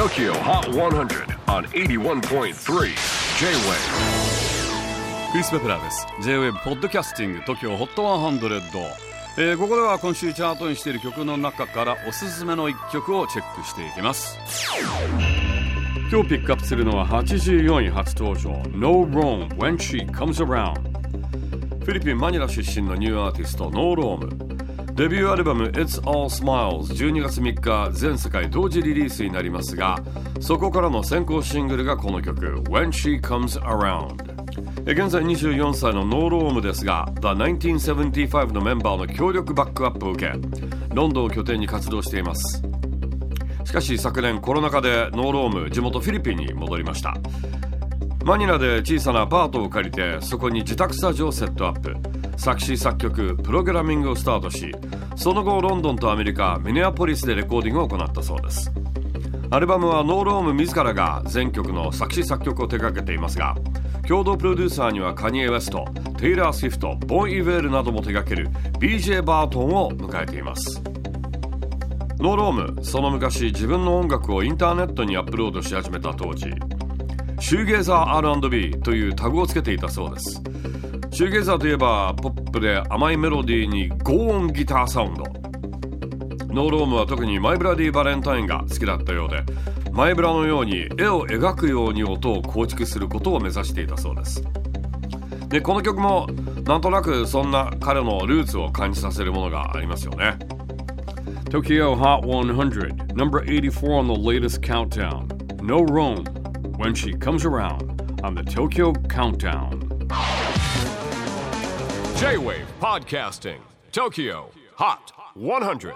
TOKYO HOT 100 on 81.3 J-WAVE クリス・ベプラーです。J-WAVE ポッドキャスティング TOKYO HOT 100、えー、ここでは今週チャートにしている曲の中からおすすめの一曲をチェックしていきます。今日ピックアップするのは84位初登場。No Rome When She Comes Around フィリピン・マニラ出身のニューアーティストノーロームデビューアルバム It's All Smiles 12月3日全世界同時リリースになりますがそこからの先行シングルがこの曲 When She Comes Around 現在24歳の No Rome ですが The 1975のメンバーの強力バックアップを受けロンドンを拠点に活動しています。しかし昨年コロナ禍で No Rome 地元フィリピンに戻りました。マニラで小さなアパートを借りてそこに自宅スタジオをセットアップ。作詞作曲プログラミングをスタートしその後ロンドンとアメリカミネアポリスでレコーディングを行ったそうです。アルバムは No Rome 自らが全曲の作詞作曲を手掛けていますが共同プロデューサーにはカニエ・ウェストテイラー・スウィフトボン・イヴェールなども手掛ける BJ バートンを迎えています。 No Rome その昔自分の音楽をインターネットにアップロードし始めた当時。シューゲイザー R&B というタグをつけていたそうです。シューゲイザーといえばポップで甘いメロディーに轟音ギターサウンド。ノーロームは特にマイブラディ・バレンタインが好きだったようでマイブラのように絵を描くように音を構築することを目指していたそうです。でこの曲もなんとなくそんな彼のルーツを感じさせるものがありますよね。Tokyo Hot 100 Number 84 on the latest countdown. No Rome When She Comes Around on the Tokyo Countdown. J-WAVE PODCASTING TOKYO HOT 100